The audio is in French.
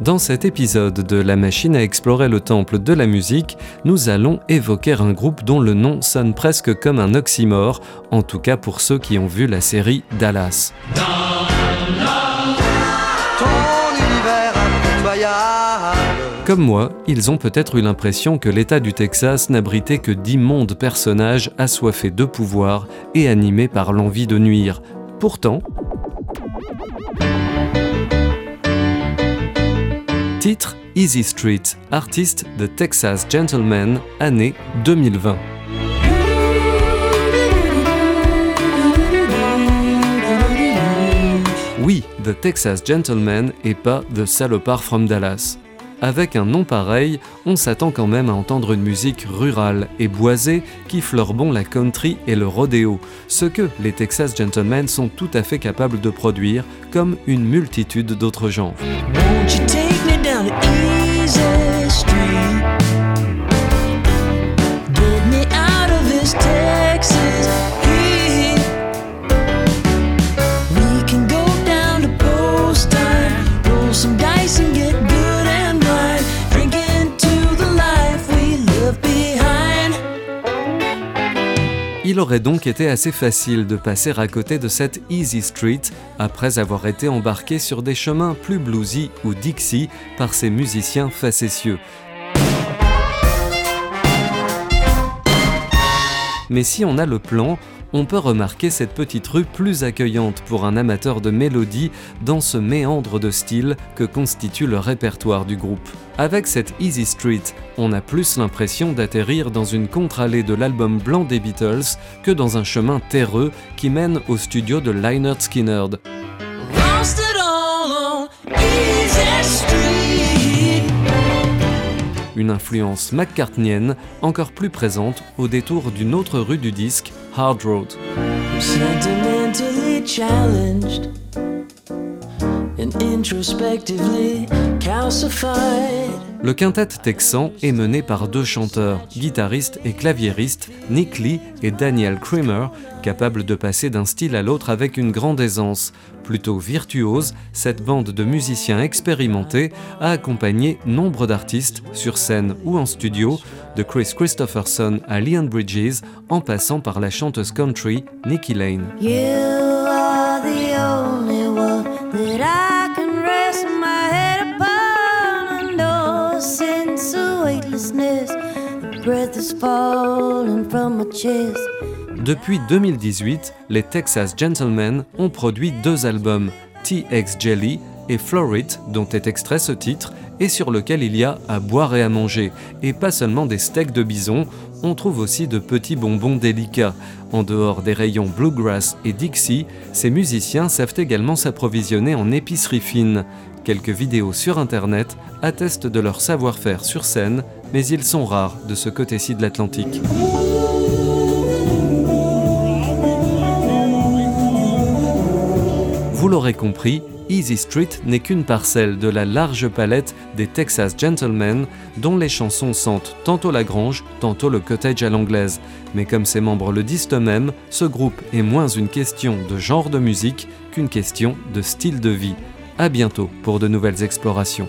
Dans cet épisode de La machine à explorer le temple de la musique, nous allons évoquer un groupe dont le nom sonne presque comme un oxymore, en tout cas pour ceux qui ont vu la série Dallas. Comme moi, ils ont peut-être eu l'impression que l'État du Texas n'abritait que d'immondes personnages assoiffés de pouvoir et animés par l'envie de nuire. Pourtant, Titre Easy Street, artiste de Texas Gentleman, année 2020. Oui, The Texas Gentleman et pas The Salopard from Dallas. Avec un nom pareil, on s'attend quand même à entendre une musique rurale et boisée qui fleure bon la country et le rodéo, ce que les Texas Gentlemen sont tout à fait capables de produire, comme une multitude d'autres genres. Il aurait donc été assez facile de passer à côté de cette Easy Street après avoir été embarqué sur des chemins plus bluesy ou Dixie par ces musiciens facétieux. Mais si on a le plan, on peut remarquer cette petite rue plus accueillante pour un amateur de mélodie dans ce méandre de style que constitue le répertoire du groupe. Avec cette Easy Street, on a plus l'impression d'atterrir dans une contre-allée de l'album blanc des Beatles que dans un chemin terreux qui mène au studio de Lynyrd Skynyrd. Une influence McCartneyenne encore plus présente au détour d'une autre rue du disque, Hard Road. Le quintet texan est mené par deux chanteurs, guitaristes et claviéristes, Nick Lee et Daniel Kramer, capables de passer d'un style à l'autre avec une grande aisance. Plutôt virtuose, cette bande de musiciens expérimentés a accompagné nombre d'artistes sur scène ou en studio, de Chris Christopherson à Leon Bridges, en passant par la chanteuse country Nikki Lane. Depuis 2018, les Texas Gentlemen ont produit deux albums, TX Jelly et Florit, dont est extrait ce titre, et sur lequel il y a à boire et à manger, et pas seulement des steaks de bison, on trouve aussi de petits bonbons délicats. En dehors des rayons Bluegrass et Dixie, ces musiciens savent également s'approvisionner en épicerie fine. Quelques vidéos sur internet attestent de leur savoir-faire sur scène, mais ils sont rares de ce côté-ci de l'Atlantique. Vous l'aurez compris, Easy Street n'est qu'une parcelle de la large palette des Texas Gentlemen dont les chansons sentent tantôt la grange, tantôt le cottage à l'anglaise. Mais comme ses membres le disent eux-mêmes, ce groupe est moins une question de genre de musique qu'une question de style de vie. A bientôt pour de nouvelles explorations.